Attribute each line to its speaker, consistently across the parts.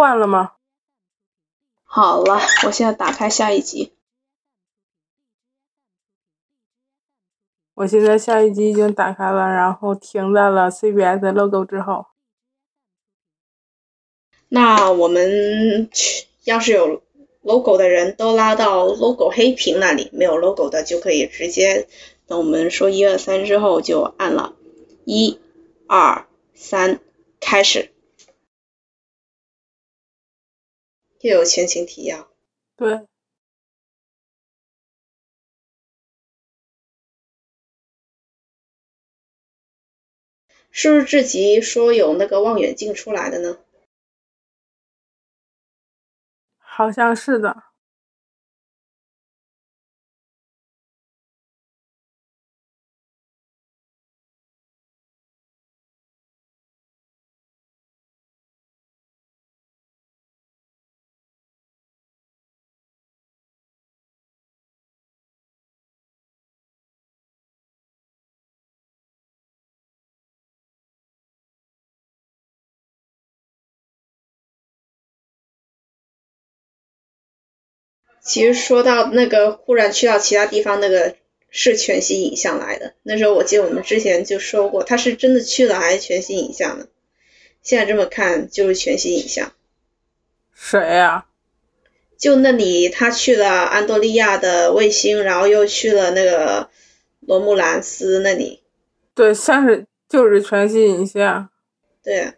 Speaker 1: 换了吗？
Speaker 2: 好了，我现在打开下一集。
Speaker 1: 我现在下一集已经打开了，然后停在了 CBS logo 之后。
Speaker 2: 那我们去，要是有 logo 的人都拉到 logo 黑屏那里，没有 logo 的就可以直接等我们说一二三之后就按了，一、二、三，开始。又有前情提要。
Speaker 1: 对。
Speaker 2: 是不是这集说有那个望远镜出来的呢？
Speaker 1: 好像是的。
Speaker 2: 其实说到那个忽然去到其他地方，那个是全息影像来的。那时候我记得我们之前就说过，他是真的去了还是全息影像呢？现在这么看就是全息影像。
Speaker 1: 谁呀？
Speaker 2: 就那里他去了安多利亚的卫星，然后又去了那个罗穆兰斯那里。
Speaker 1: 对，像是就是全息影像。
Speaker 2: 对。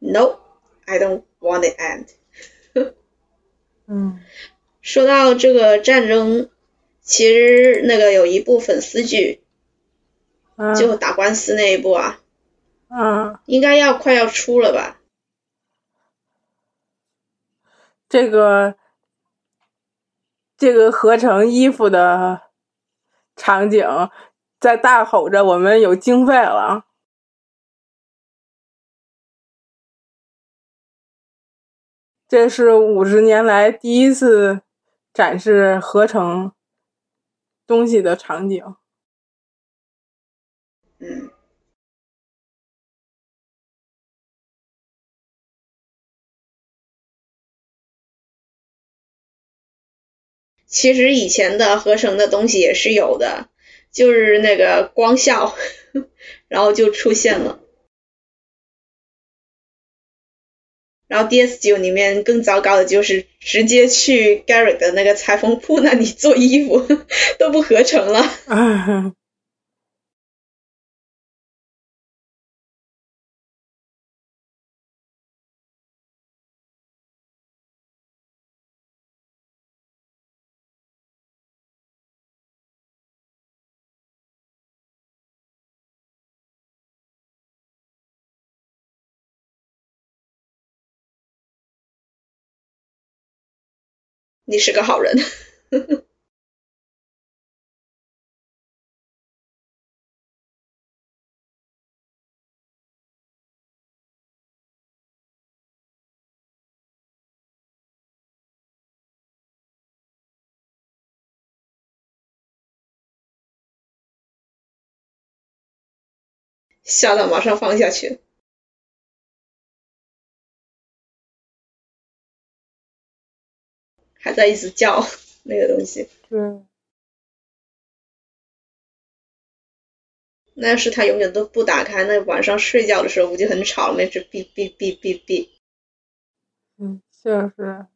Speaker 2: No, I don't. Want the end？
Speaker 1: 嗯，
Speaker 2: 说到这个战争，其实那个有一部粉丝剧，就打官司那一部啊，
Speaker 1: 嗯，
Speaker 2: 应该要快要出了吧？
Speaker 1: 这个这个合成衣服的场景，在大吼着“我们有经费了”。这是五十年来第一次展示合成东西的场景。
Speaker 2: 嗯，其实以前的合成的东西也是有的，就是那个光效，然后就出现了。然后 DS 九里面更糟糕的就是直接去 Gary 的那个裁缝铺那里做衣服，都不合成了。你是个好人。吓到马上放下去。还在一直叫那个东西。
Speaker 1: 对。
Speaker 2: 那要是他永远都不打开，那晚上睡觉的时候不就很吵？那只哔哔哔哔哔。
Speaker 1: 嗯，就是。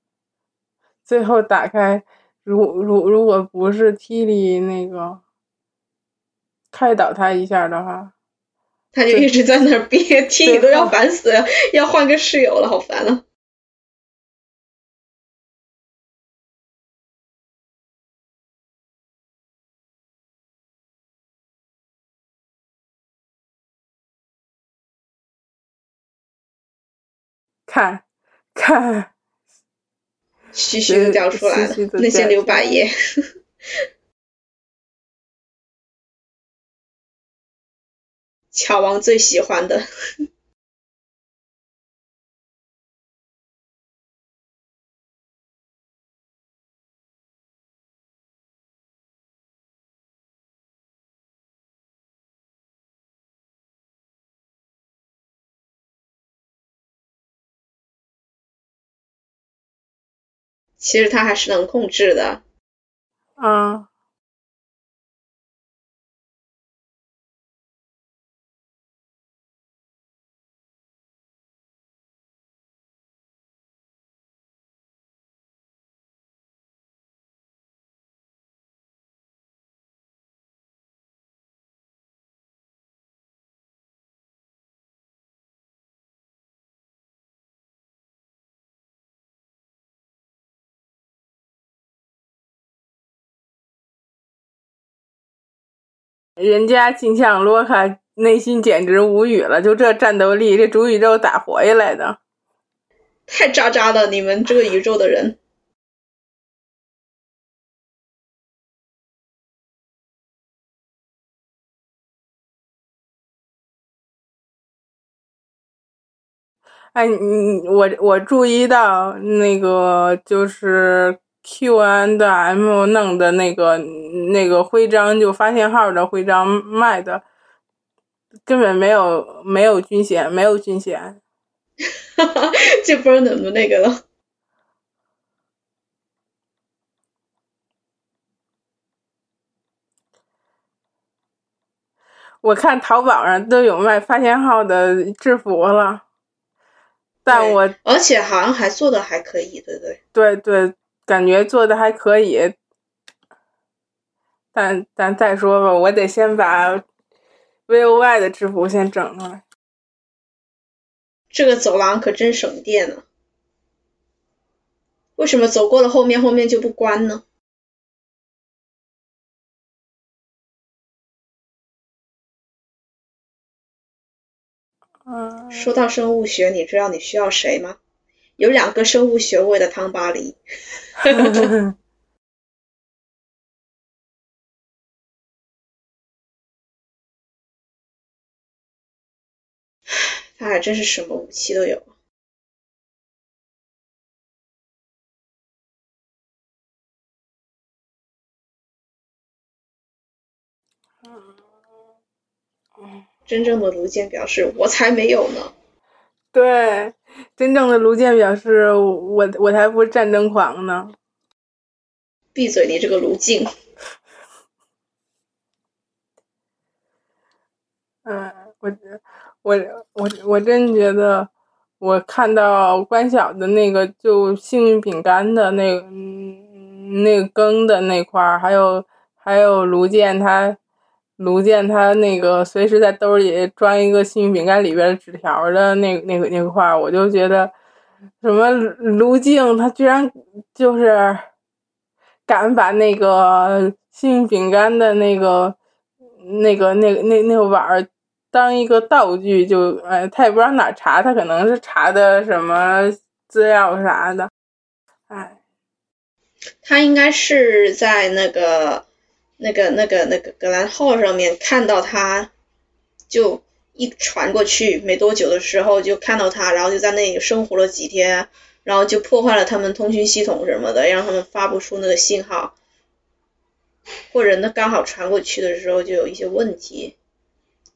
Speaker 1: 最后打开，如如如果不是 T 里那个开导他一下的话，
Speaker 2: 他就一直在那憋 里都要烦死了，要换个室友了，好烦啊。
Speaker 1: 看，看，
Speaker 2: 嘘嘘的掉出来了，那些留白页，乔王最喜欢的。其实他还是能控制的。
Speaker 1: 嗯。人家金像罗卡内心简直无语了，就这战斗力，这主宇宙咋活下来的？
Speaker 2: 太渣渣了，你们这个宇宙的人。
Speaker 1: 哎，你我我注意到那个就是。Q N 的 M 弄的那个那个徽章，就发现号的徽章卖的，根本没有没有军衔，没有军衔，
Speaker 2: 哈哈，就不知道怎么那个了。
Speaker 1: 我看淘宝上都有卖发现号的制服了，但我
Speaker 2: 而且好像还做的还可以，对对？
Speaker 1: 对对。感觉做的还可以，但但再说吧，我得先把 V O Y 的制服先整上来。
Speaker 2: 这个走廊可真省电呢，为什么走过了后面后面就不关呢？说到生物学，你知道你需要谁吗？有两个生物学位的汤巴黎。他还真是什么武器都有。真正的卢健表示：“我才没有呢。”
Speaker 1: 对。真正的卢健表示：“我我才不是战争狂呢！”
Speaker 2: 闭嘴，你这个卢静。
Speaker 1: 嗯，我我我我真觉得，我看到关晓的那个就幸运饼干的那个那个羹的那块儿，还有还有卢健他。卢健他那个随时在兜里装一个幸运饼干里边的纸条的那那个那个块我就觉得，什么卢静他居然就是敢把那个幸运饼干的那个那个那那那个碗当一个道具，就哎他也不知道哪查，他可能是查的什么资料啥的，哎，
Speaker 2: 他应该是在那个。那个、那个、那个格兰号上面看到他，就一传过去，没多久的时候就看到他，然后就在那里生活了几天，然后就破坏了他们通讯系统什么的，让他们发不出那个信号，或者那刚好传过去的时候就有一些问题，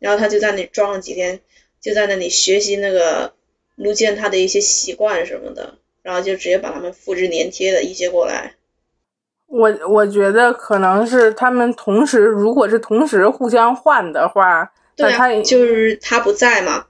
Speaker 2: 然后他就在那里装了几天，就在那里学习那个卢健他的一些习惯什么的，然后就直接把他们复制粘贴的一些过来。
Speaker 1: 我我觉得可能是他们同时，如果是同时互相换的话，
Speaker 2: 对
Speaker 1: 他
Speaker 2: 就是他不在嘛，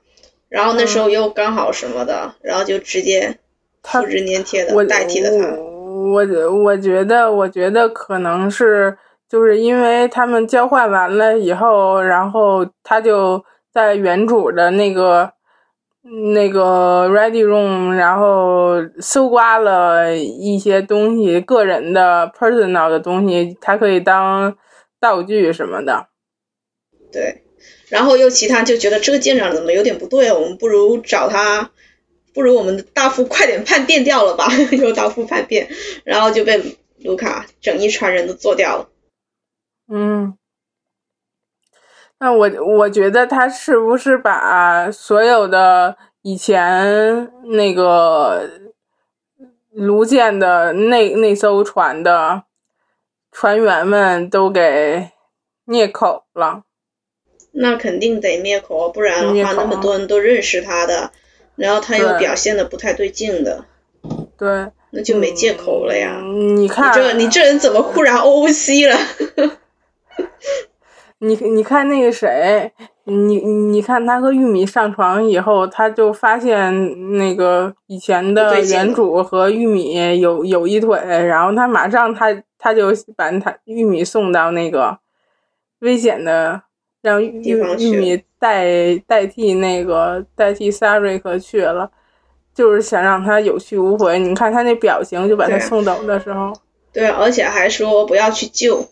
Speaker 2: 然后那时候又刚好什么的，然后就直接复制粘贴的代替了他。
Speaker 1: 我我觉得，我觉得可能是就是因为他们交换完了以后，然后他就在原主的那个。那个 Ready Room，然后搜刮了一些东西，个人的 personal 的东西，它可以当道具什么的。
Speaker 2: 对，然后又其他就觉得这个舰长怎么有点不对，我们不如找他，不如我们的大副快点叛变掉了吧？又大副叛变，然后就被卢卡整一船人都做掉了。
Speaker 1: 嗯。那我我觉得他是不是把所有的以前那个卢建的那那艘船的船员们都给灭口了？
Speaker 2: 那肯定得灭口，不然的话那么多人都认识他的，然后他又表现的不太对劲的。
Speaker 1: 对，
Speaker 2: 那就没借口了呀。
Speaker 1: 你看，你
Speaker 2: 这你这人怎么忽然 OOC 了？
Speaker 1: 你你看那个谁，你你看他和玉米上床以后，他就发现那个以前的原主和玉米有有一腿，然后他马上他他就把他玉米送到那个危险的，让玉玉米代代替那个代替萨瑞克去了，就是想让他有去无回。你看他那表情，就把他送走的时候，
Speaker 2: 对，而且还说不要去救。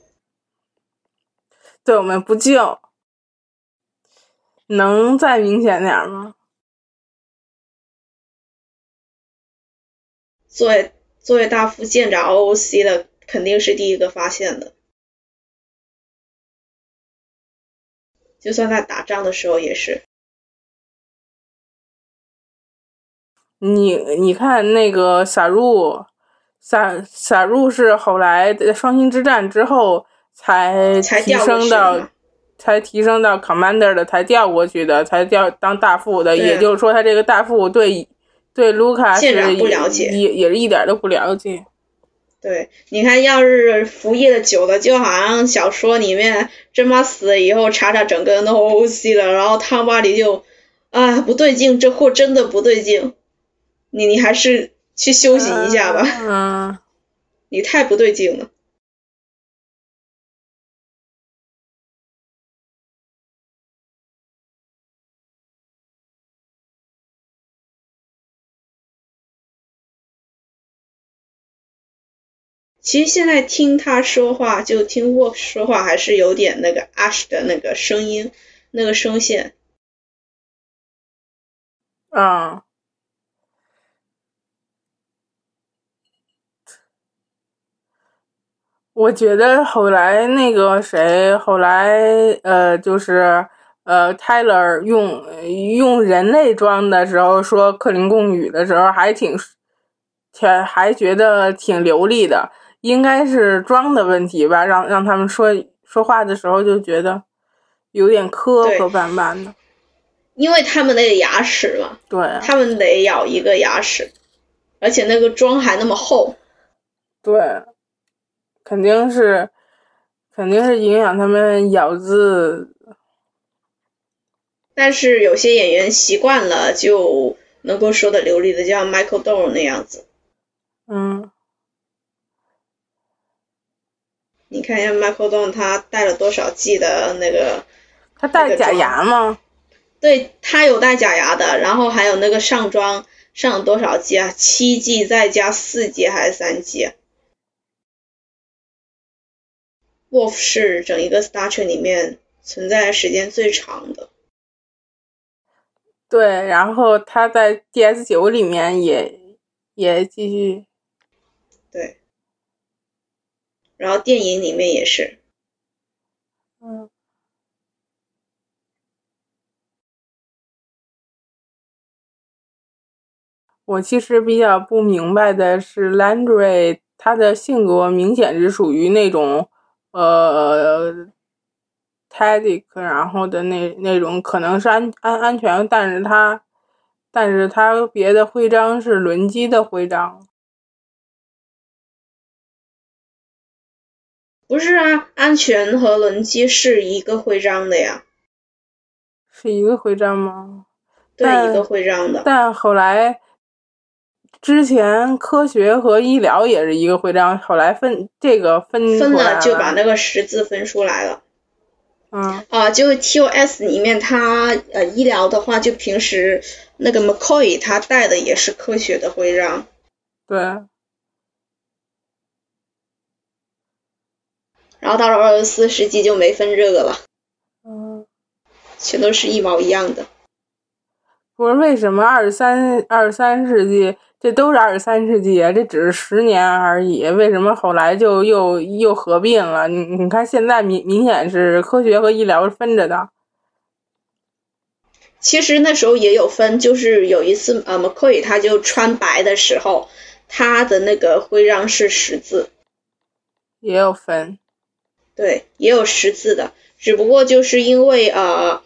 Speaker 1: 对我们不救，能再明显点吗？
Speaker 2: 作为作为大副舰长 OOC 的，肯定是第一个发现的。就算在打仗的时候也是。
Speaker 1: 你你看那个撒入，撒撒入是后来双星之战之后。才提升到，才提升到 commander 的，才调过去的，才调当大副的。也就是说，他这个大副对对卢卡是也也是一点都不了解。
Speaker 2: 对，你看，要是服役的久了，就好像小说里面真妈死了以后，查查整个人都 OC 了，然后汤巴里就啊不对劲，这货真的不对劲，你你还是去休息一下吧。
Speaker 1: 啊。
Speaker 2: 你太不对劲了。其实现在听他说话，就听 Work 说话，还是有点那个 Ash 的那个声音，那个声线。
Speaker 1: 啊。我觉得后来那个谁，后来呃，就是呃，Tyler 用用人类装的时候说克林贡语的时候，还挺，挺还觉得挺流利的。应该是妆的问题吧，让让他们说说话的时候就觉得有点磕磕绊绊的，
Speaker 2: 因为他们那个牙齿嘛，
Speaker 1: 对，
Speaker 2: 他们得咬一个牙齿，而且那个妆还那么厚，
Speaker 1: 对，肯定是肯定是影响他们咬字，
Speaker 2: 但是有些演员习惯了就能够说的流利的，就像 Michael d o 那样子，
Speaker 1: 嗯。
Speaker 2: 你看一下 Michael Don，他戴了多少 G 的那个？
Speaker 1: 他戴假牙吗？
Speaker 2: 对他有戴假牙的，然后还有那个上妆上了多少 G 啊？七 G 再加四 G 还是三 G？Wolf 是整一个 Star Trek 里面存在时间最长的。
Speaker 1: 对，然后他在 DS 九里面也也继续。
Speaker 2: 对。然后电影里面也是，
Speaker 1: 嗯，我其实比较不明白的是，Landry 他的性格明显是属于那种呃 t a d i c 然后的那那种可能是安安安全，但是他但是他别的徽章是轮机的徽章。
Speaker 2: 不是啊，安全和轮机是一个徽章的呀，
Speaker 1: 是一个徽章吗？
Speaker 2: 对，一个徽章的。
Speaker 1: 但后来，之前科学和医疗也是一个徽章，后来分这个分
Speaker 2: 分了，就把那个十字分出来了。
Speaker 1: 嗯。
Speaker 2: 啊，就 TOS 里面，它呃医疗的话，就平时那个 McCoy 他带的也是科学的徽章。
Speaker 1: 对。
Speaker 2: 然后到了二十四世纪就没分这个了，
Speaker 1: 嗯，
Speaker 2: 全都是一毛一样的。
Speaker 1: 不是为什么二十三二十三世纪这都是二十三世纪啊？这只是十年而已，为什么后来就又又合并了？你你看现在明明显是科学和医疗是分着的。
Speaker 2: 其实那时候也有分，就是有一次呃，McCoy 他就穿白的时候，他的那个徽章是十字，
Speaker 1: 也有分。
Speaker 2: 对，也有识字的，只不过就是因为呃，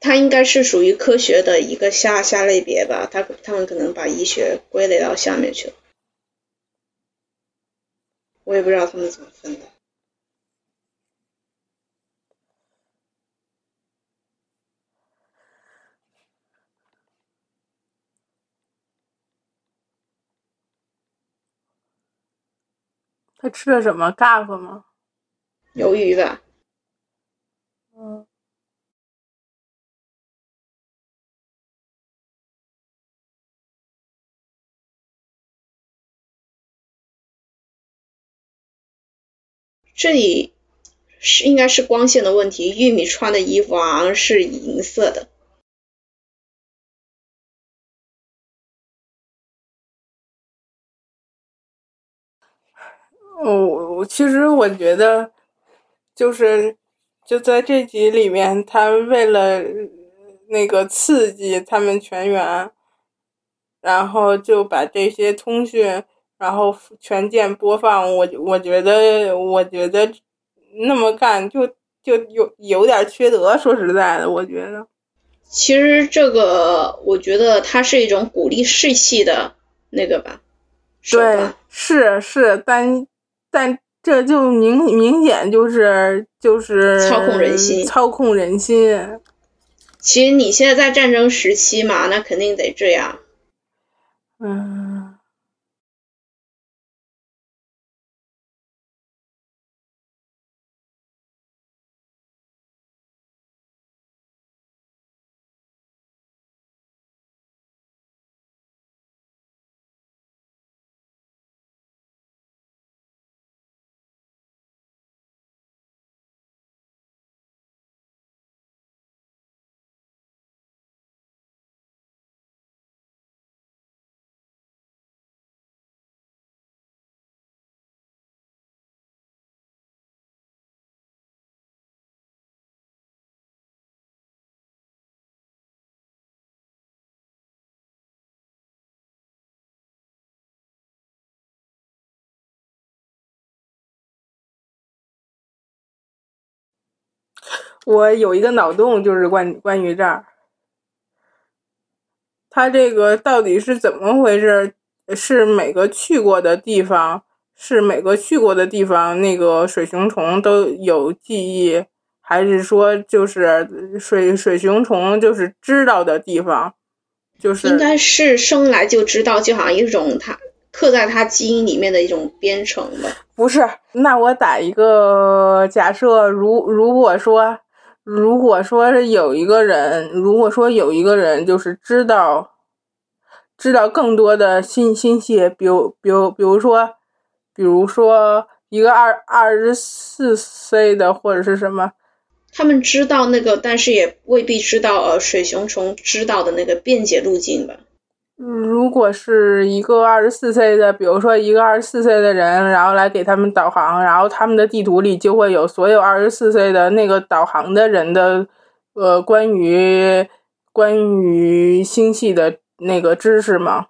Speaker 2: 它应该是属于科学的一个下下类别吧，他他们可能把医学归类到下面去了。我也不知道他们怎么分的。
Speaker 1: 他吃了什么 gaff 吗？
Speaker 2: 鱿鱼吧。
Speaker 1: 嗯。
Speaker 2: 这里是应该是光线的问题。玉米穿的衣服好像是银色的。
Speaker 1: 哦，其实我觉得，就是就在这集里面，他为了那个刺激他们全员，然后就把这些通讯。然后全键播放，我我觉得，我觉得那么干就就有有点缺德。说实在的，我觉得，
Speaker 2: 其实这个我觉得它是一种鼓励士气的那个吧。
Speaker 1: 对，是是，但但这就明明显就是就是
Speaker 2: 操控人心，
Speaker 1: 操控人心。
Speaker 2: 其实你现在在战争时期嘛，那肯定得这样。
Speaker 1: 嗯。我有一个脑洞，就是关关于这儿，它这个到底是怎么回事？是每个去过的地方，是每个去过的地方，那个水熊虫都有记忆，还是说就是水水熊虫就是知道的地方？就是
Speaker 2: 应该是生来就知道，就好像一种它刻在它基因里面的一种编程吧。
Speaker 1: 不是，那我打一个假设，如如果说。如果说是有一个人，如果说有一个人就是知道，知道更多的信信息，比如，比如，比如说，比如说一个二二十四岁的或者是什么，
Speaker 2: 他们知道那个，但是也未必知道呃水熊虫知道的那个便捷路径吧。
Speaker 1: 如果是一个二十四岁的，比如说一个二十四岁的人，然后来给他们导航，然后他们的地图里就会有所有二十四岁的那个导航的人的，呃，关于关于星系的那个知识吗？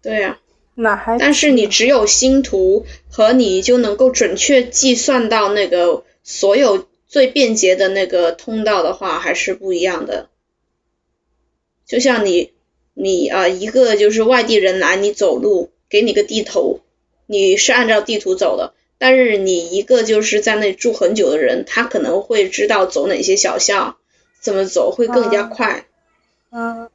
Speaker 2: 对呀，
Speaker 1: 那还
Speaker 2: 但是你只有星图和你就能够准确计算到那个所有最便捷的那个通道的话，还是不一样的。就像你。你啊，一个就是外地人来，你走路给你个地图，你是按照地图走的。但是你一个就是在那住很久的人，他可能会知道走哪些小巷，怎么走会更加快。
Speaker 1: 嗯。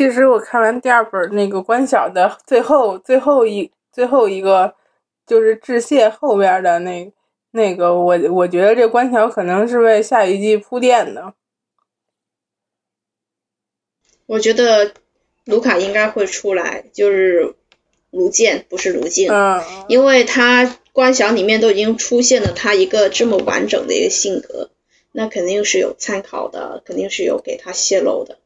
Speaker 1: 其实我看完第二本那个关晓的最后最后一最后一个就是致谢后边的那那个我我觉得这关晓可能是为下一季铺垫的。
Speaker 2: 我觉得卢卡应该会出来，就是卢健不是卢静，
Speaker 1: 嗯，
Speaker 2: 因为他关晓里面都已经出现了他一个这么完整的一个性格，那肯定是有参考的，肯定是有给他泄露的。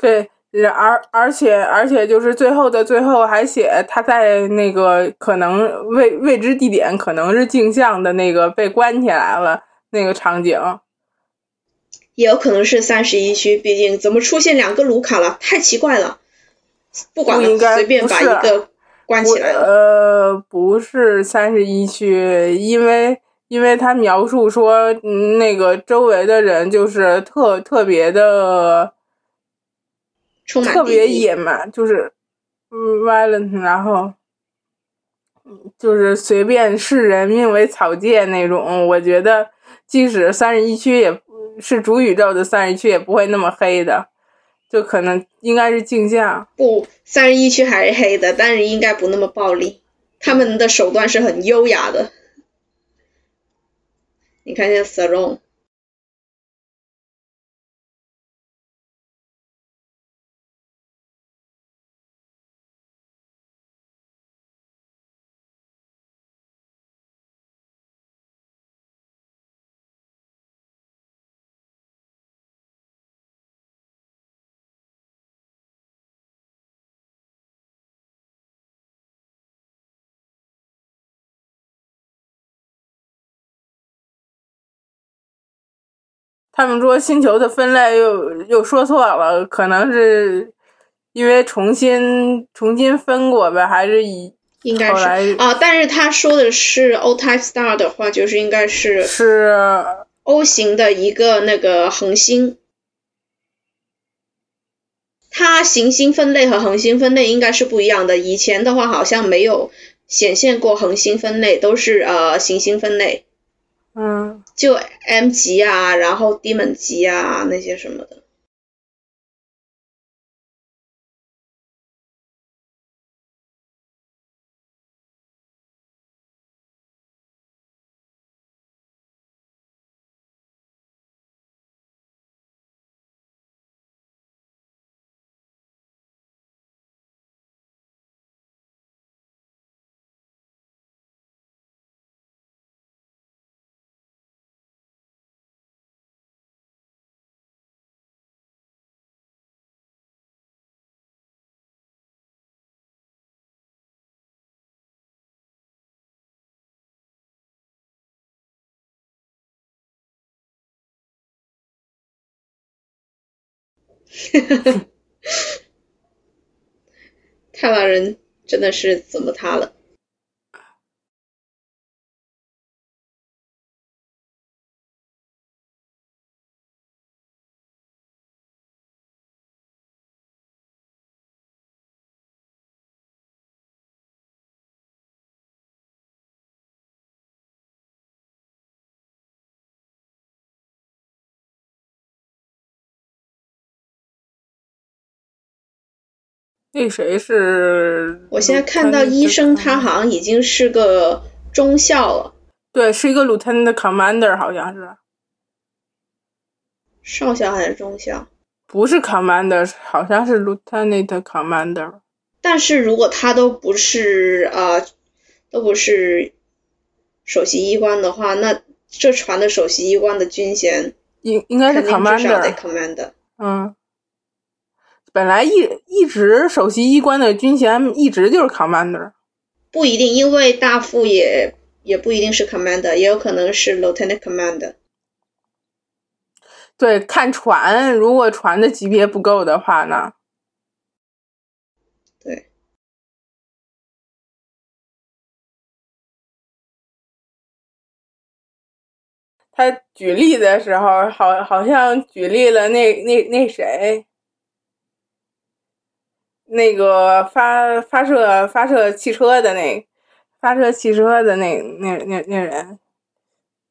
Speaker 1: 对，而而且而且就是最后的最后还写他在那个可能未未知地点，可能是镜像的那个被关起来了那个场景。
Speaker 2: 也有可能是三十一区，毕竟怎么出现两个卢卡了？太奇怪了。不管了，随便把一个关起来了。
Speaker 1: 呃，不是三十一区，因为因为他描述说那个周围的人就是特特别的，特别野蛮，就是 violent，然后就是随便视人命为草芥那种。我觉得，即使三十一区也。是主宇宙的三十一区也不会那么黑的，就可能应该是镜像。
Speaker 2: 不，三十一区还是黑的，但是应该不那么暴力。他们的手段是很优雅的。你看这 s
Speaker 1: 他们说星球的分类又又说错了，可能是因为重新重新分过呗，还是以
Speaker 2: 应该是啊？但是他说的是 O type star 的话，就是应该是
Speaker 1: 是
Speaker 2: O 型的一个那个恒星。它行星分类和恒星分类应该是不一样的。以前的话好像没有显现过恒星分类，都是呃行星分类。
Speaker 1: 嗯，
Speaker 2: 就 M 级啊，然后低门级啊那些什么的。太郎人真的是怎么他了？
Speaker 1: 那谁是？
Speaker 2: 我现在看到医生，他好像已经是个中校了。
Speaker 1: 对，是一个 lieutenant commander，好像是。
Speaker 2: 少校还是中校？
Speaker 1: 不是 commander，好像是 lieutenant commander。
Speaker 2: 但是如果他都不是呃，都不是首席医官的话，那这船的首席医官的军衔
Speaker 1: 应应该是
Speaker 2: commander。
Speaker 1: 嗯。本来一一直首席医官的军衔一直就是 commander，
Speaker 2: 不一定，因为大副也也不一定是 commander，也有可能是 lieutenant commander。
Speaker 1: 对，看船，如果船的级别不够的话呢？
Speaker 2: 对。
Speaker 1: 他举例的时候，好，好像举例了那那那谁。那个发发射发射汽车的那发射汽车的那那那那人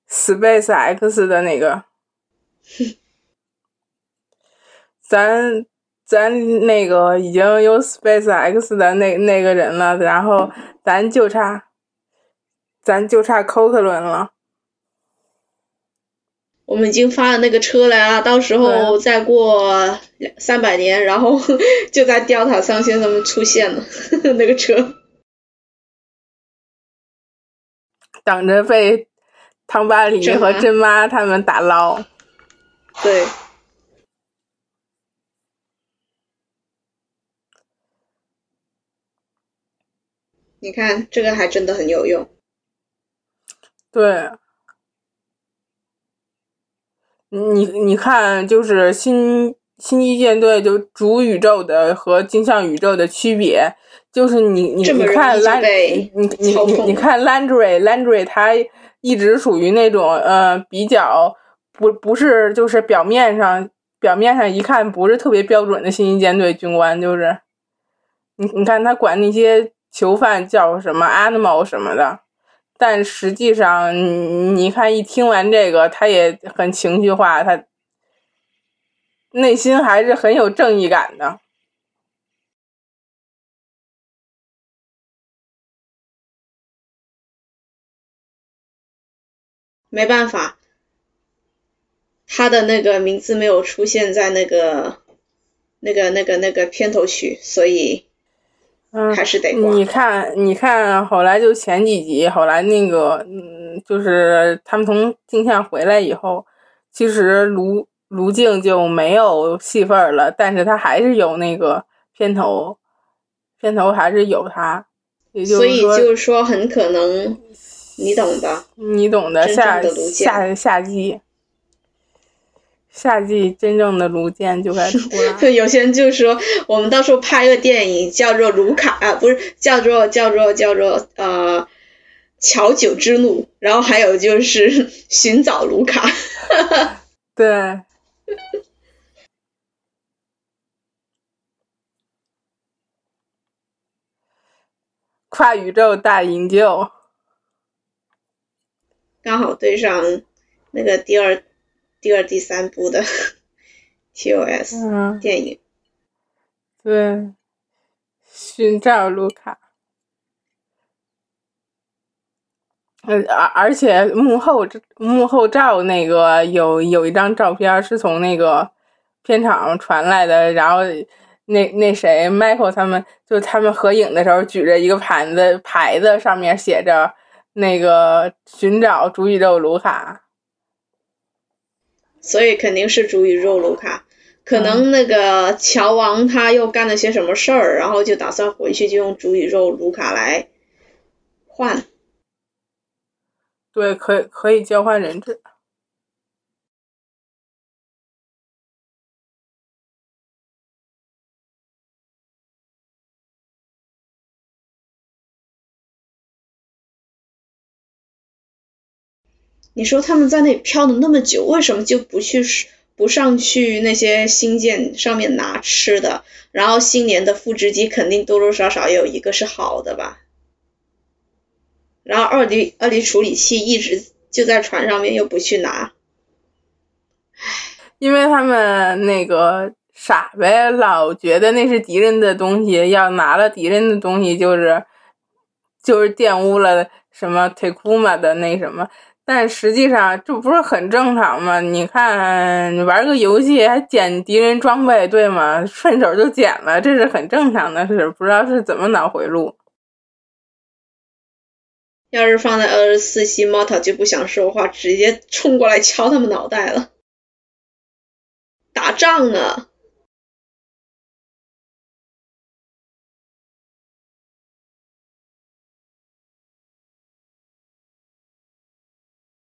Speaker 1: ，Space X 的那个，咱咱那个已经有 Space X 的那那个人了，然后咱就差咱就差寇克伦了。
Speaker 2: 我们已经发了那个车来了，到时候再过两三百年，然后 就在吊塔上先生们出现了 那个车，
Speaker 1: 等着被汤巴里和珍妈他们打捞。
Speaker 2: 对。你看，这个还真的很有用。
Speaker 1: 对。你你看，就是新星际舰队就主宇宙的和镜像宇宙的区别，就是你你你看兰，你你你你看 Landry Landry 他一直属于那种呃比较不不是就是表面上表面上一看不是特别标准的星际舰队军官，就是你你看他管那些囚犯叫什么 animal 什么的。但实际上，你你看，一听完这个，他也很情绪化，他内心还是很有正义感的。
Speaker 2: 没办法，他的那个名字没有出现在那个、那个、那个、那个片头曲，所以。
Speaker 1: 嗯，
Speaker 2: 还是得
Speaker 1: 你看，你看，后来就前几集，后来那个，嗯，就是他们从镜像回来以后，其实卢卢静就没有戏份了，但是他还是有那个片头，片头还是有他，
Speaker 2: 所以就是说，很可能你懂的，
Speaker 1: 你懂的，下下下季。夏季真正的卢健就该出来。
Speaker 2: 有些人就说，我们到时候拍个电影叫做《卢卡》啊，不是叫做叫做叫做呃《乔九之路》，然后还有就是 寻找卢卡。
Speaker 1: 对。跨宇宙大营救。
Speaker 2: 刚好对上那个第二。第二、第三部的 TOS 电影，
Speaker 1: 对，寻找卢卡，而而且幕后幕后照那个有有一张照片是从那个片场传来的，然后那那谁 Michael 他们就他们合影的时候举着一个盘子牌子，上面写着那个寻找主宇宙卢卡。
Speaker 2: 所以肯定是主宇宙卢卡，可能那个乔王他又干了些什么事儿，然后就打算回去就用主宇宙卢卡来换。
Speaker 1: 对，可以可以交换人质。
Speaker 2: 你说他们在那里漂了那么久，为什么就不去不上去那些星舰上面拿吃的？然后新年的复职机肯定多多少少有一个是好的吧？然后二 D 二 D 处理器一直就在船上面，又不去拿，
Speaker 1: 因为他们那个傻呗，老觉得那是敌人的东西，要拿了敌人的东西就是就是玷污了什么腿库玛的那什么。但实际上这不是很正常吗？你看，玩个游戏还捡敌人装备，对吗？顺手就捡了，这是很正常的事。不知道是怎么脑回路。
Speaker 2: 要是放在二十四系，猫塔就不想说话，直接冲过来敲他们脑袋了。打仗呢。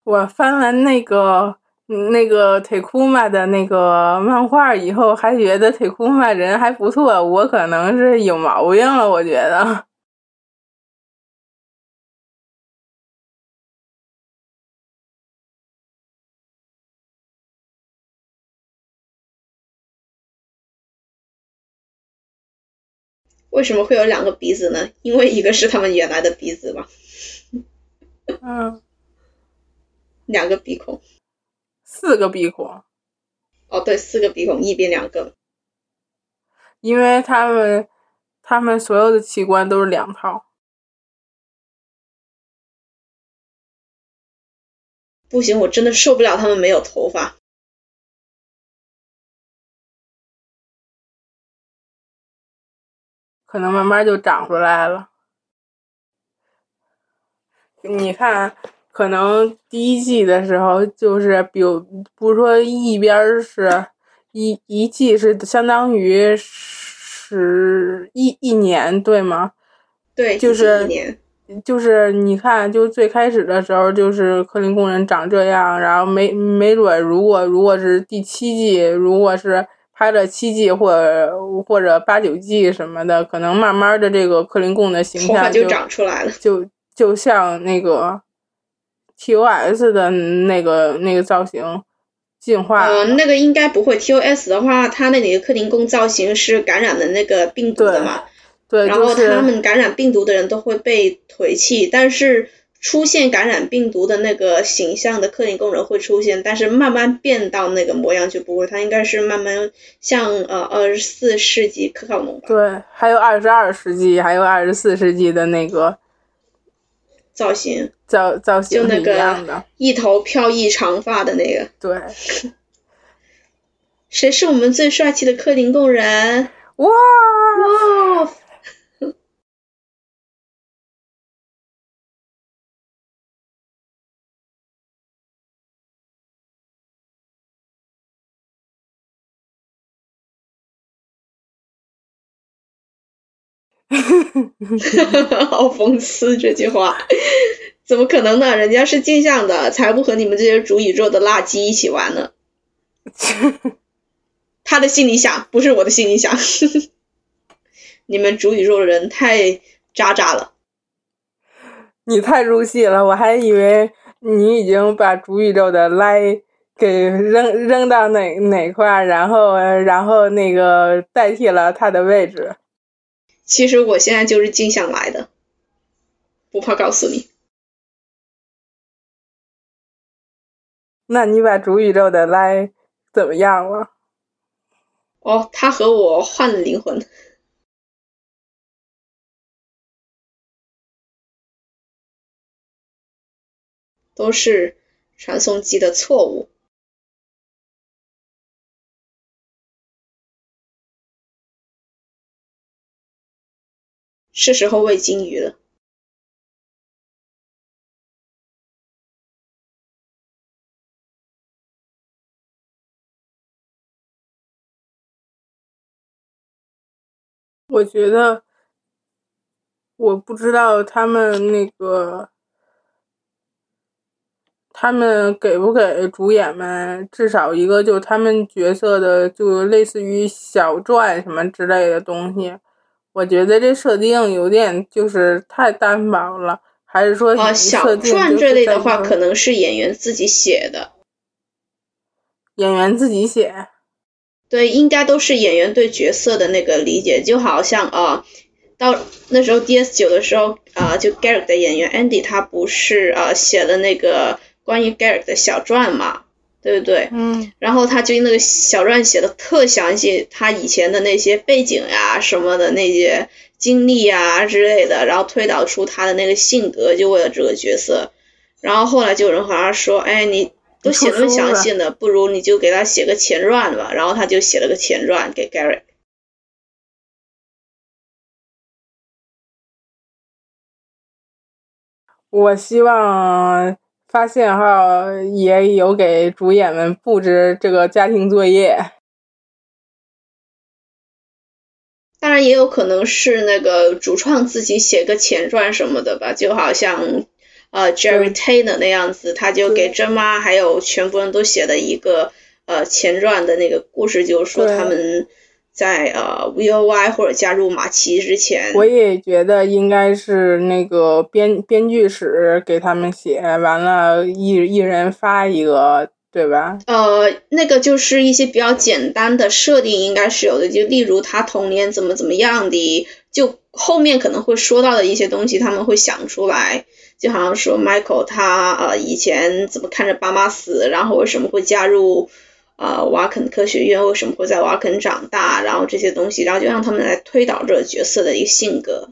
Speaker 1: 我翻完那个那个腿库玛的那个漫画以后，还觉得腿库玛人还不错。我可能是有毛病了，我觉得。
Speaker 2: 为什么会有两个鼻子呢？因为一个是他们原来的鼻子嘛。
Speaker 1: 嗯。
Speaker 2: 两个鼻孔，
Speaker 1: 四个鼻孔，
Speaker 2: 哦，对，四个鼻孔，一边两个，
Speaker 1: 因为他们他们所有的器官都是两套。
Speaker 2: 不行，我真的受不了他们没有头发，
Speaker 1: 可能慢慢就长出来了。你看。可能第一季的时候就是，比如不是说一边儿是一一季是相当于十一一年，对吗？
Speaker 2: 对，
Speaker 1: 就是。就是你看，就最开始的时候，就是克林工人长这样，然后没没准儿如果如果是第七季，如果是拍了七季或者或者八九季什么的，可能慢慢的这个克林贡的形象就
Speaker 2: 长出来了。
Speaker 1: 就就像那个 TOS 的那个那个造型进化了。
Speaker 2: 呃，那个应该不会。TOS 的话，它那里的克林贡造型是感染了那个病毒的嘛，
Speaker 1: 对，
Speaker 2: 然后他们感染病毒的人都会被颓弃，但是出现感染病毒的那个形象的克林贡人会出现，但是慢慢变到那个模样就不会，他应该是慢慢像呃二十四世纪科考农吧
Speaker 1: 对，还有二十二世纪，还有二十四世纪的那个
Speaker 2: 造型，
Speaker 1: 造造型
Speaker 2: 就那个。一头飘逸长发的那个。
Speaker 1: 对，
Speaker 2: 谁是我们最帅气的克林贡人？
Speaker 1: 哇，
Speaker 2: 哇！好讽刺这句话，怎么可能呢？人家是镜像的，才不和你们这些主宇宙的垃圾一起玩呢。他的心里想，不是我的心里想。你们主宇宙的人太渣渣了。
Speaker 1: 你太入戏了，我还以为你已经把主宇宙的赖给扔扔到哪哪块，然后然后那个代替了他的位置。
Speaker 2: 其实我现在就是镜像来的，不怕告诉你。
Speaker 1: 那你把主宇宙的来怎么样了？
Speaker 2: 哦，他和我换了灵魂。都是传送机的错误。是时候喂金鱼了。
Speaker 1: 我觉得，我不知道他们那个，他们给不给主演们至少一个就他们角色的就类似于小传什么之类的东西。我觉得这设定有点就是太单薄了，还是说
Speaker 2: 啊，小传这类的话，可能是演员自己写的。
Speaker 1: 演员自己写。
Speaker 2: 对，应该都是演员对角色的那个理解，就好像啊、呃，到那时候 DS 九的时候啊、呃，就 Garrick 的演员 Andy 他不是啊写了那个关于 Garrick 的小传嘛，对不对？
Speaker 1: 嗯。
Speaker 2: 然后他就那个小传写的特详细，他以前的那些背景呀、什么的那些经历呀之类的，然后推导出他的那个性格，就为了这个角色。然后后来就有人好像说，哎，你。都写那么详细的，不如你就给他写个前传吧。然后他就写了个前传给 Gary。
Speaker 1: 我希望发现哈也有给主演们布置这个家庭作业。
Speaker 2: 当然也有可能是那个主创自己写个前传什么的吧，就好像。呃，Jerry Taylor 那样子，他就给珍妈还有全部人都写了一个呃前传的那个故事，就是说他们在呃 VOY 或者加入马奇之前，
Speaker 1: 我也觉得应该是那个编编剧室给他们写完了一一人发一个，对吧？
Speaker 2: 呃，那个就是一些比较简单的设定，应该是有的，就例如他童年怎么怎么样的，就后面可能会说到的一些东西，他们会想出来。就好像说 Michael 他呃以前怎么看着爸妈死，然后为什么会加入呃瓦肯科学院，为什么会在瓦肯长大，然后这些东西，然后就让他们来推导这个角色的一个性格。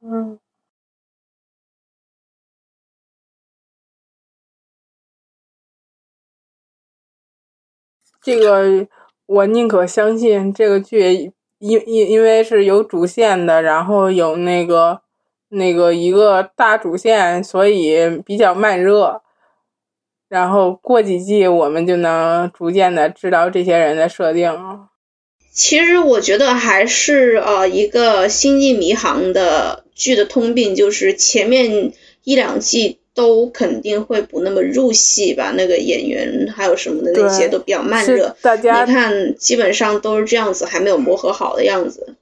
Speaker 1: 嗯。这个我宁可相信这个剧，因因因为是有主线的，然后有那个。那个一个大主线，所以比较慢热。然后过几季，我们就能逐渐的知道这些人的设定。
Speaker 2: 其实我觉得还是呃一个星际迷航的剧的通病，就是前面一两季都肯定会不那么入戏吧，那个演员还有什么的那些都比较慢热。
Speaker 1: 大家
Speaker 2: 你看，基本上都是这样子，还没有磨合好的样子。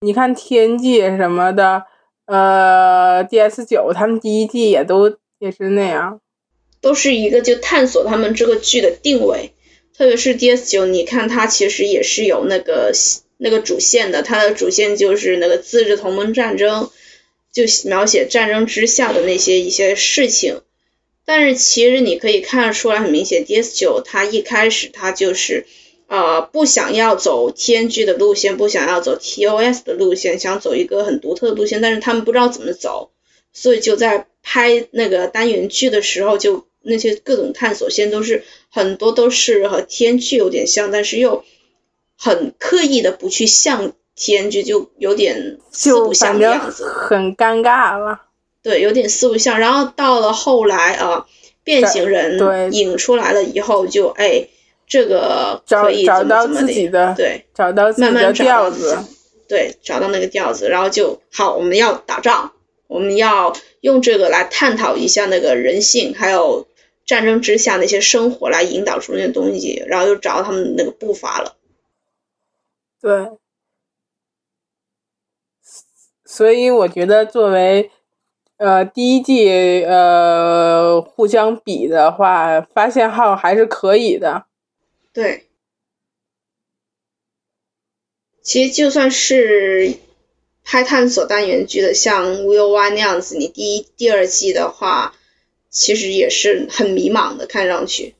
Speaker 1: 你看天际什么的，呃，DS 九他们第一季也都也是那样，
Speaker 2: 都是一个就探索他们这个剧的定位。特别是 DS 九，你看它其实也是有那个那个主线的，它的主线就是那个自治同盟战争，就描写战争之下的那些一些事情。但是其实你可以看出来，很明显，DS 九它一开始它就是呃不想要走 TNG 的路线，不想要走 TOS 的路线，想走一个很独特的路线，但是他们不知道怎么走，所以就在拍那个单元剧的时候就。那些各种探索线都是很多都是和 TNG 有点像，但是又很刻意的不去像 TNG，就有点四不像的样子，
Speaker 1: 很尴尬了。
Speaker 2: 对，有点四不像。然后到了后来啊，变形人引出来了以后，就哎，这个可以
Speaker 1: 找到自己的
Speaker 2: 对，
Speaker 1: 找到
Speaker 2: 慢慢
Speaker 1: 调子，
Speaker 2: 对，找到那个调子，然后就好，我们要打仗，我们要用这个来探讨一下那个人性，还有。战争之下那些生活来引导出那些东西，然后又找到他们那个步伐了。
Speaker 1: 对，所以我觉得作为呃第一季呃互相比的话，发现号还是可以的。
Speaker 2: 对，其实就算是拍探索单元剧的，像无忧湾那样子，你第一、第二季的话。其实也是很迷茫的，看上去。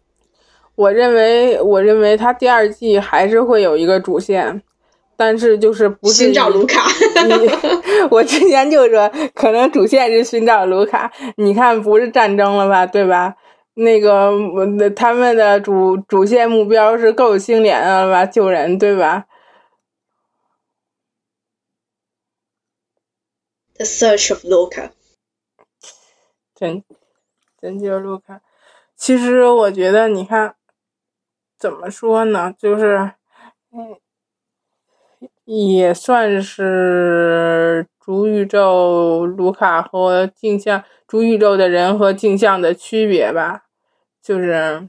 Speaker 1: 我认为，我认为他第二季还是会有一个主线，但是就是不是
Speaker 2: 寻找卢卡。
Speaker 1: 我之前就说，可能主线是寻找卢卡。你看，不是战争了吧，对吧？那个，他们的主主线目标是够星联了吧？救人，对吧
Speaker 2: ？The Search of Luca。
Speaker 1: 真。拯救卢卡，其实我觉得，你看，怎么说呢？就是，嗯，也算是主宇宙卢卡和镜像主宇宙的人和镜像的区别吧。就是，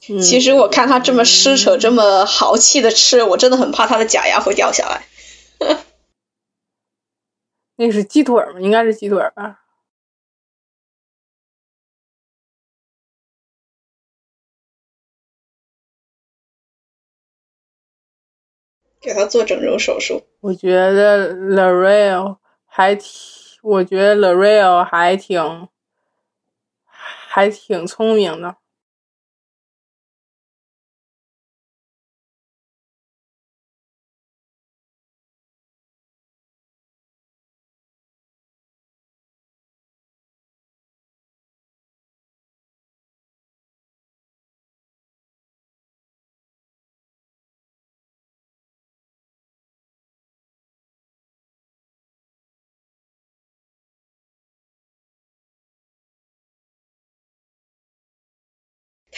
Speaker 2: 其实我看他这么撕扯，这么豪气的吃，我真的很怕他的假牙会掉下来。
Speaker 1: 那是鸡腿吗？应该是鸡腿吧。
Speaker 2: 给他做整容手术。
Speaker 1: 我觉得 L'Oreal 还挺，我觉得 L'Oreal 还挺，还挺聪明的。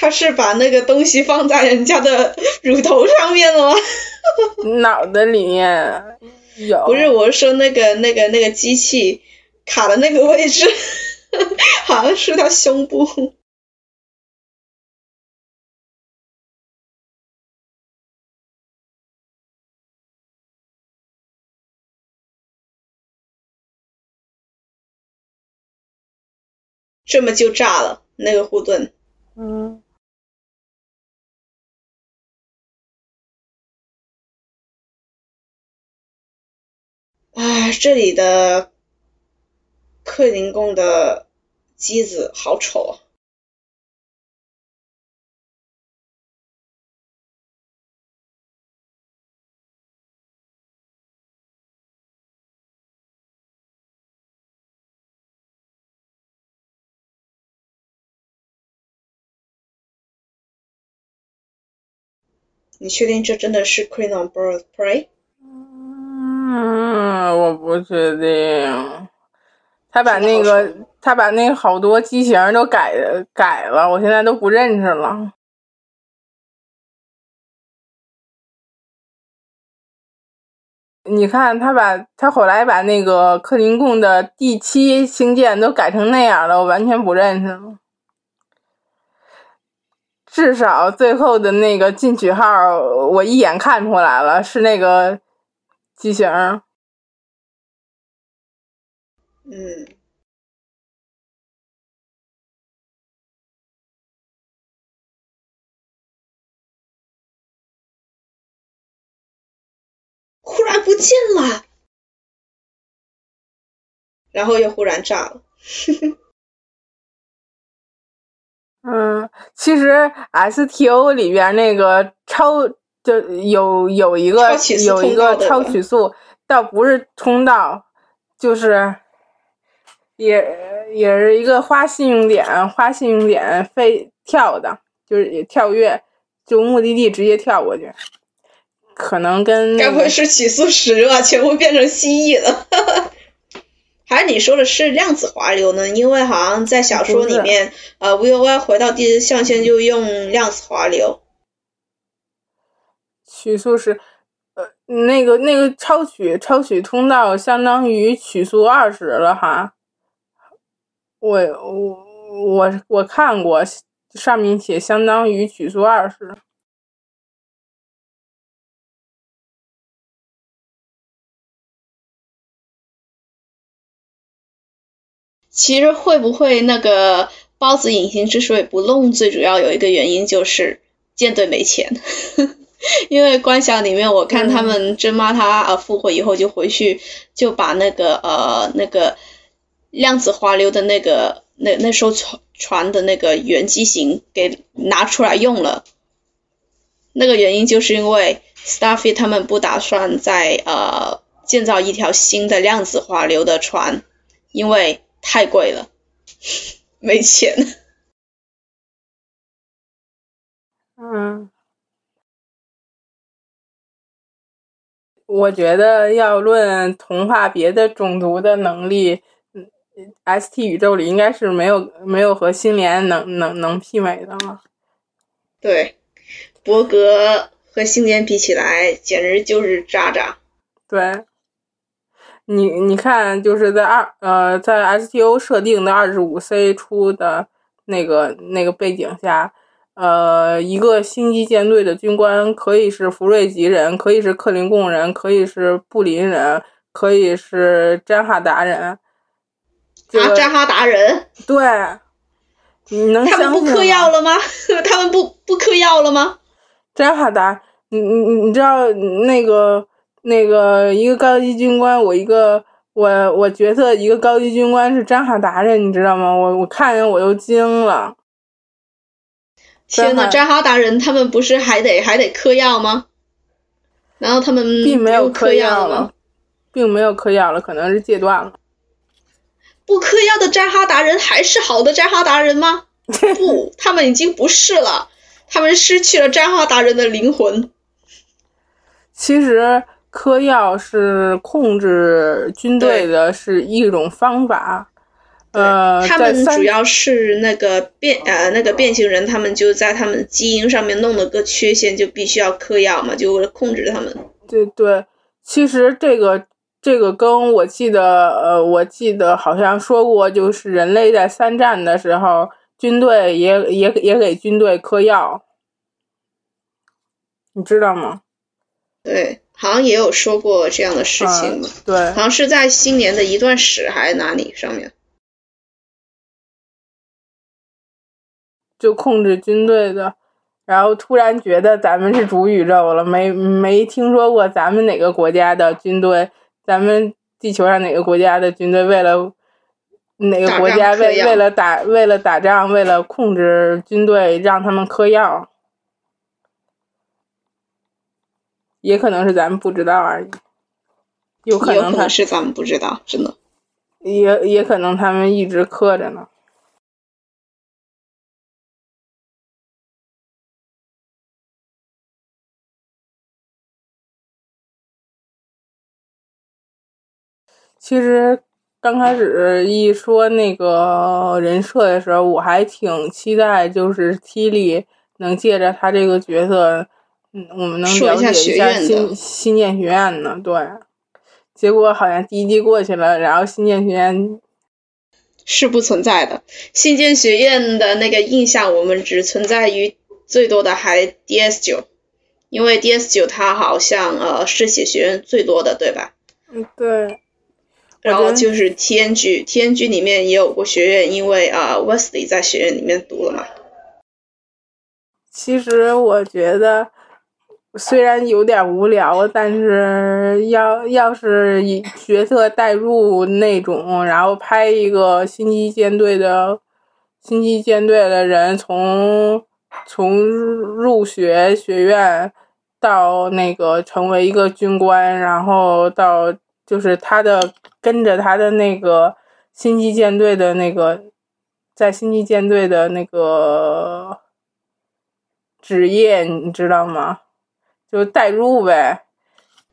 Speaker 2: 他是把那个东西放在人家的乳头上面了吗？
Speaker 1: 脑袋里面有。
Speaker 2: 不是，我是说那个那个那个机器卡的那个位置，好像是他胸部。这么就炸了那个护盾。
Speaker 1: 嗯。
Speaker 2: 这里的克林贡的机子好丑啊！你确定这真的是 Queen of Bird Prey？
Speaker 1: 我不确定。他把那个他把那个好多机型都改改了，我现在都不认识了。你看，他把他后来把那个克林贡的第七星舰都改成那样了，我完全不认识了。至少最后的那个进取号，我一眼看出来了，是那个机型。
Speaker 2: 嗯。忽然不见了，然后又忽然炸了。
Speaker 1: 嗯，其实 STO 里边那个超就有有一个有一个超曲速，倒不是通道，就是也也是一个花信用点花信用点飞跳的，就是也跳跃，就目的地直接跳过去。可能跟
Speaker 2: 该不会是起诉时吧？全部变成蜥蜴了，还是你说的是量子滑流呢？因为好像在小说里面，呃，V O Y 回到第一象限就用量子滑流。
Speaker 1: 曲速是，呃，那个那个超取超取通道相当于曲速二十了哈。我我我我看过，上面写相当于曲速二十。
Speaker 2: 其实会不会那个包子隐形之所以不弄，最主要有一个原因就是舰队没钱。因为关晓里面我看他们真妈他呃复活以后就回去就把那个呃那个量子滑流的那个那那艘船船的那个原机型给拿出来用了。那个原因就是因为 Starfy 他们不打算再呃建造一条新的量子滑流的船，因为。太贵了，没钱。
Speaker 1: 嗯，我觉得要论同化别的种族的能力，，ST 宇宙里应该是没有没有和星联能能能媲美的了。
Speaker 2: 对，博格和星联比起来，简直就是渣渣。
Speaker 1: 对。你你看，就是在二呃，在 STO 设定的二十五 C 出的那个那个背景下，呃，一个星际舰队的军官可以是福瑞吉人，可以是克林贡人，可以是布林人，可以是詹哈达人。啊，
Speaker 2: 扎哈达人？
Speaker 1: 对，你能
Speaker 2: 他们不嗑药了吗？他们不不嗑药了吗？
Speaker 1: 扎哈达，你你你你知道那个？那个一个高级军官，我一个我我角色一个高级军官是扎哈达人，你知道吗？我我看见我都惊了。
Speaker 2: 天呐，扎哈达人他们不是还得还得嗑药吗？然后他们
Speaker 1: 并没有
Speaker 2: 嗑
Speaker 1: 药了，并没有嗑药了，可能是戒断了。
Speaker 2: 不嗑药的扎哈达人还是好的扎哈达人吗？不，他们已经不是了，他们失去了扎哈达人的灵魂。
Speaker 1: 其实。嗑药是控制军队的是一种方法，呃，
Speaker 2: 他们主要是那个变呃那个变形人，他们就在他们基因上面弄了个缺陷，就必须要嗑药嘛，就为了控制他们。
Speaker 1: 对对，其实这个这个跟我记得呃，我记得好像说过，就是人类在三战的时候，军队也也也给军队嗑药，你知道吗？
Speaker 2: 对。好像也有说过这样的事情，
Speaker 1: 对，
Speaker 2: 好像是在新年的一段史还是哪里上面，
Speaker 1: 就控制军队的，然后突然觉得咱们是主宇宙了，没没听说过咱们哪个国家的军队，咱们地球上哪个国家的军队为了哪个国家为为了打为了打仗为了控制军队让他们嗑药。也可能是咱们不知道而已，有可能他
Speaker 2: 是咱们不知道，真的。
Speaker 1: 也也可能他们一直嗑着呢。其实刚开始一说那个人设的时候，我还挺期待，就是 T 里能借着他这个角色，嗯，我们能了解一下新新建学院呢。对，结果好像第一季过去了，然后新建学院
Speaker 2: 是不存在的。新建学院的那个印象，我们只存在于最多的还 DS 九，因为 DS 九它好像呃是写学院最多的，对吧？
Speaker 1: 嗯，对。
Speaker 2: 然后就是 TNG，TNG 里面也有过学院，因为啊，Wesley 在学院里面读了嘛。
Speaker 1: 其实我觉得，虽然有点无聊，但是要要是以角色代入那种，然后拍一个星际舰队的星际舰队的人从从入学学院到那个成为一个军官，然后到。就是他的跟着他的那个星际舰队的那个，在星际舰队的那个职业，你知道吗？就代入呗。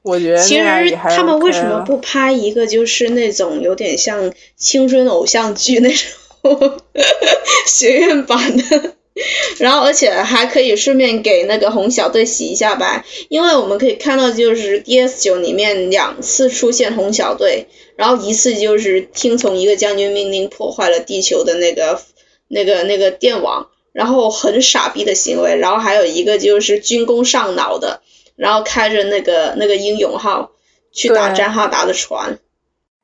Speaker 1: 我觉得
Speaker 2: 其实他们为什么不拍一个就是那种有点像青春偶像剧那种 学院版的？然后，而且还可以顺便给那个红小队洗一下白，因为我们可以看到，就是 DS 九里面两次出现红小队，然后一次就是听从一个将军命令破坏了地球的那个那个那个电网，然后很傻逼的行为，然后还有一个就是军功上脑的，然后开着那个那个英勇号去打詹哈达的船。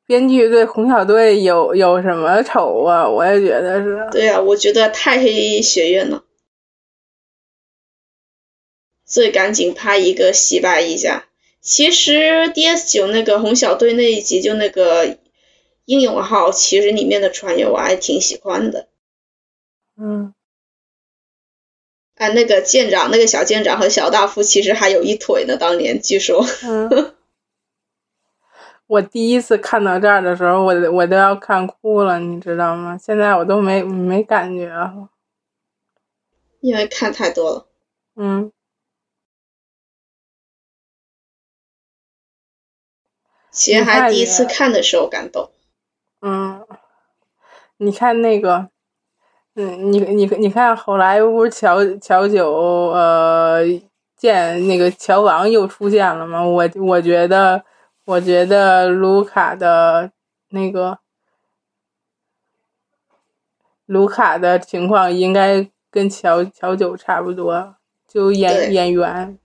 Speaker 1: 编剧对红小队有有什么仇啊？我也觉得是。
Speaker 2: 对呀，我觉得太黑学院了，所以赶紧拍一个洗白一下。其实 DS 九那个红小队那一集就那个英勇号，其实里面的船员我还挺喜欢的。
Speaker 1: 嗯。
Speaker 2: 哎，那个舰长，那个小舰长和小大副其实还有一腿呢，当年据说。
Speaker 1: 嗯。我第一次看到这儿的时候，我我都要看哭了，你知道吗？现在我都没没感觉了，
Speaker 2: 因为看太多了。
Speaker 1: 嗯。
Speaker 2: 其实还第一次看的时候感动。
Speaker 1: 嗯，你看那个，嗯，你你你看后来不是乔乔九呃见那个乔王又出现了吗？我我觉得。我觉得卢卡的那个卢卡的情况应该跟乔乔九差不多，就演演员。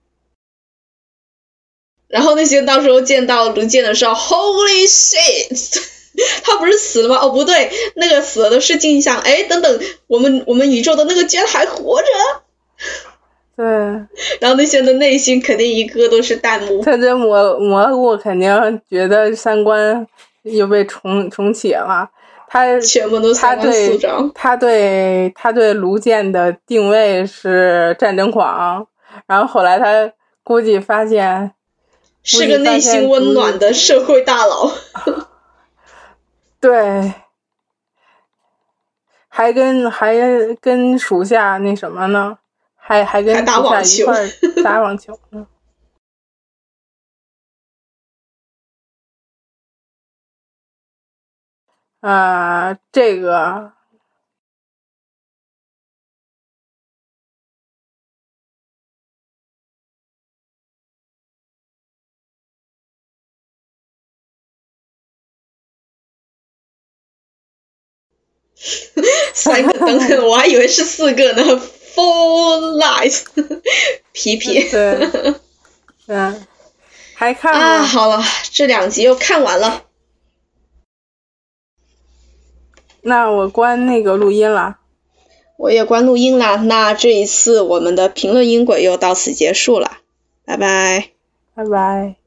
Speaker 2: 然后那些到时候见到卢健的时候，Holy shit！他不是死了吗？哦，不对，那个死了的是镜像。哎，等等，我们我们宇宙的那个居然还活着。
Speaker 1: 对，
Speaker 2: 然后那些人的内心肯定一个都是弹幕。
Speaker 1: 他这蘑蘑菇肯定觉得三观又被重重启了。他
Speaker 2: 全部都
Speaker 1: 他对他对他对卢健的定位是战争狂，然后后来他估计发现
Speaker 2: 是个内心温暖的社会大佬。
Speaker 1: 对，还跟还跟属下那什么呢？还还跟
Speaker 2: 打网球，
Speaker 1: 打网球呢。啊，这个
Speaker 2: 三个灯，我还以为是四个呢。Full life，皮皮，
Speaker 1: 对，嗯，还看
Speaker 2: 啊？好了，这两集又看完了。
Speaker 1: 那我关那个录音了。
Speaker 2: 我也关录音了。那这一次我们的评论音轨又到此结束了，拜拜，
Speaker 1: 拜拜。